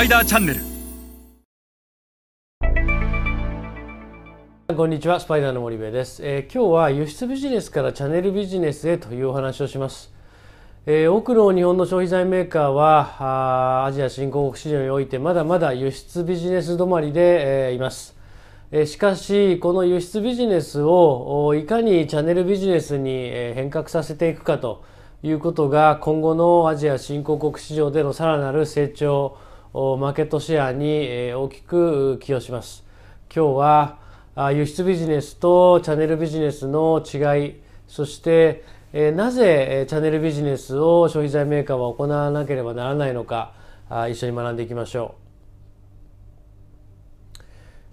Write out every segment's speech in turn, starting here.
パイダーチャンネル。こんにちはスパイダーの森部です、えー、今日は輸出ビジネスからチャンネルビジネスへというお話をします、えー、多くの日本の消費財メーカーはアジア新興国市場においてまだまだ輸出ビジネス止まりで、えー、います。しかしこの輸出ビジネスをいかにチャンネルビジネスに変革させていくかということが今後のアジア新興国市場でのさらなる成長マーケットシェアに大きく寄与します今日は輸出ビジネスとチャンネルビジネスの違いそしてなぜチャンネルビジネスを消費財メーカーは行わなければならないのか一緒に学んでいきましょ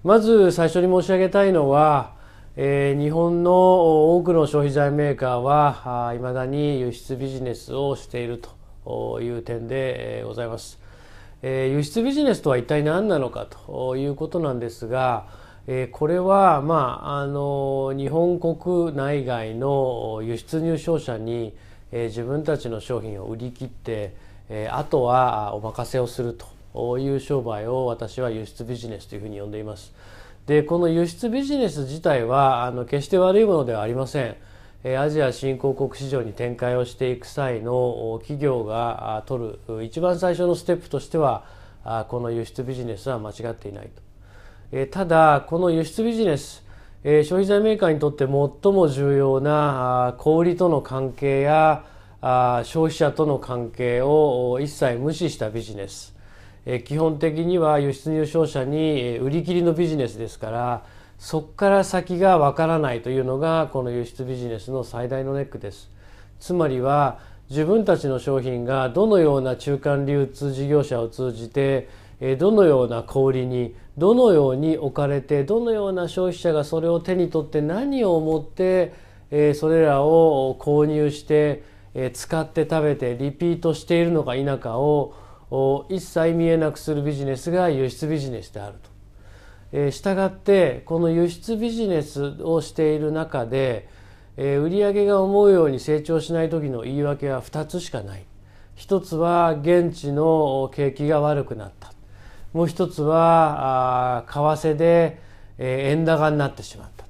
うまず最初に申し上げたいのは、日本の多くの消費財メーカーはいまだに輸出ビジネスをしているという点でございます。えー、輸出ビジネスとは一体何なのかということなんですが、えー、これは、まあ、あの日本国内外の輸出入商社に、えー、自分たちの商品を売り切って、えー、あとはお任せをするという商売を私は輸出ビジネスというふうに呼んでいます。でこの輸出ビジネス自体はあの決して悪いものではありません。アジア新興国市場に展開をしていく際の企業が取る一番最初のステップとしてはこの輸出ビジネスは間違っていないと。ただこの輸出ビジネス消費財メーカーにとって最も重要な小売との関係や消費者との関係を一切無視したビジネス基本的には輸出入商社に売り切りのビジネスですからそこから先がわからないというのがこの輸出ビジネスの最大のネックですつまりは自分たちの商品がどのような中間流通事業者を通じてどのような小売にどのように置かれてどのような消費者がそれを手に取って何を思ってそれらを購入して使って食べてリピートしているのか否かを一切見えなくするビジネスが輸出ビジネスであると。えー、したがってこの輸出ビジネスをしている中で、えー、売上が思うように成長しない時の言い訳は2つしかない。一つは現地の景気が悪くなった。もう一つは為替で、えー、円高になってしまった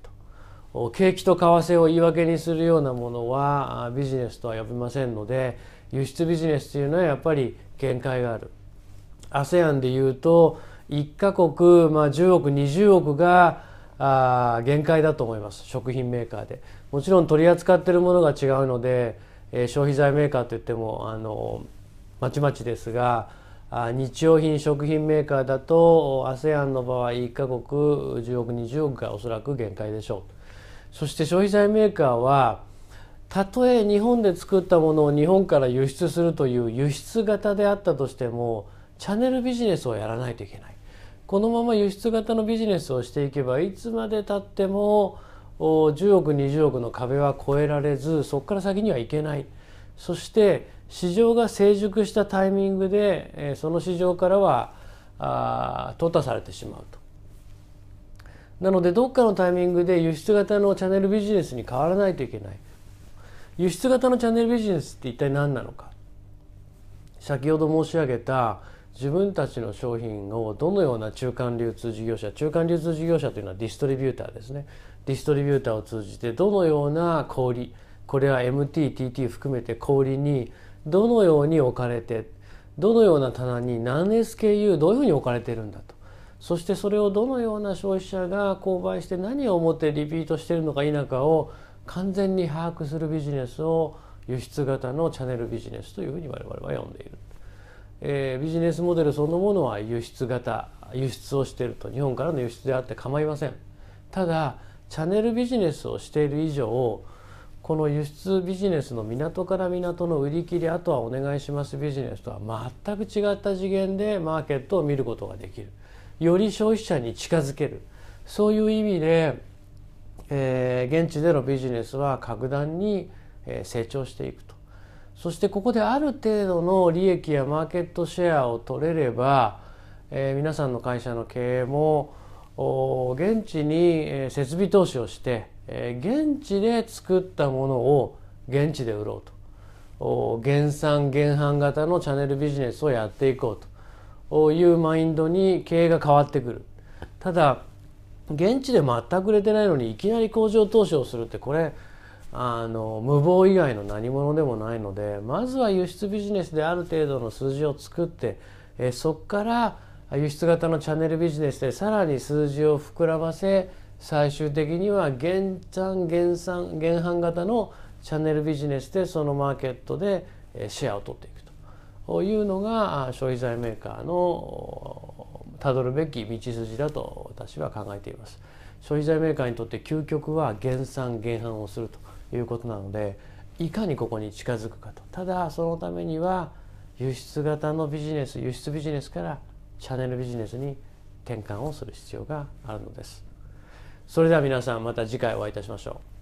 と。景気と為替を言い訳にするようなものはビジネスとは呼びませんので輸出ビジネスというのはやっぱり限界がある ASEAN でいうと1カ国、まあ、10億20億があ限界だと思います。食品メーカーで。もちろん取り扱ってるものが違うので、えー、消費財メーカーといってもあのまちまちですがあ日用品食品メーカーだと ASEAN の場合1カ国10億20億がおそらく限界でしょう。そして消費財メーカーはたとえ日本で作ったものを日本から輸出するという輸出型であったとしてもチャンネルビジネスをやらないといけない。このまま輸出型のビジネスをしていけばいつまでたっても10億20億の壁は越えられずそこから先にはいけないそして市場が成熟したタイミングでその市場からは淘汰されてしまうと。なのでどっかのタイミングで輸出型のチャンネルビジネスに変わらないといけない。輸出型のチャンネルビジネスって一体何なのか先ほど申し上げた自分たちの商品をどのような中間流通事業者中間流通事業者というのはディストリビューターですね。ディストリビューターを通じてどのような小売これは MTTT 含めて小売にどのように置かれてどのような棚に何 SKU どういうふうに置かれてるんだと。そしてそれをどのような消費者が購買して何を思ってリピートしているのか否かを完全に把握するビジネスを輸出型のチャネルビジネスというふうに我々は呼んでいる、えー、ビジネスモデルそのものは輸出型輸出をしていると。日本からの輸出であって構いません。ただチャネルビジネスをしている以上この輸出ビジネスの港から港の売り切りあとはお願いしますビジネスとは全く違った次元でマーケットを見ることができる。より消費者に近づける。そういう意味でえー、現地でのビジネスは格段に成長していくと。そしてここである程度の利益やマーケットシェアを取れれば、えー、皆さんの会社の経営も現地に設備投資をして、えー、現地で作ったものを現地で売ろうと。原産原販型のチャンネルビジネスをやっていこうと。いうマインドに経営が変わってくる。ただ現地で全く売れてないのにいきなり工場投資をするってこれあの無謀以外の何者でもないのでまずは輸出ビジネスである程度の数字を作ってえそこから輸出型のチャンネルビジネスでさらに数字を膨らませ最終的には減産減産減販型のチャンネルビジネスでそのマーケットでシェアを取っていくというのが消費財メーカーのたどるべき道筋だと私は考えています。消費財メーカーにとって究極は減産減販をするということなのでいかにここに近づくかと。ただそのためには輸出型のビジネス輸出ビジネスからチャンネルビジネスに転換をする必要があるのです。それでは皆さんまた次回お会いいたしましょう。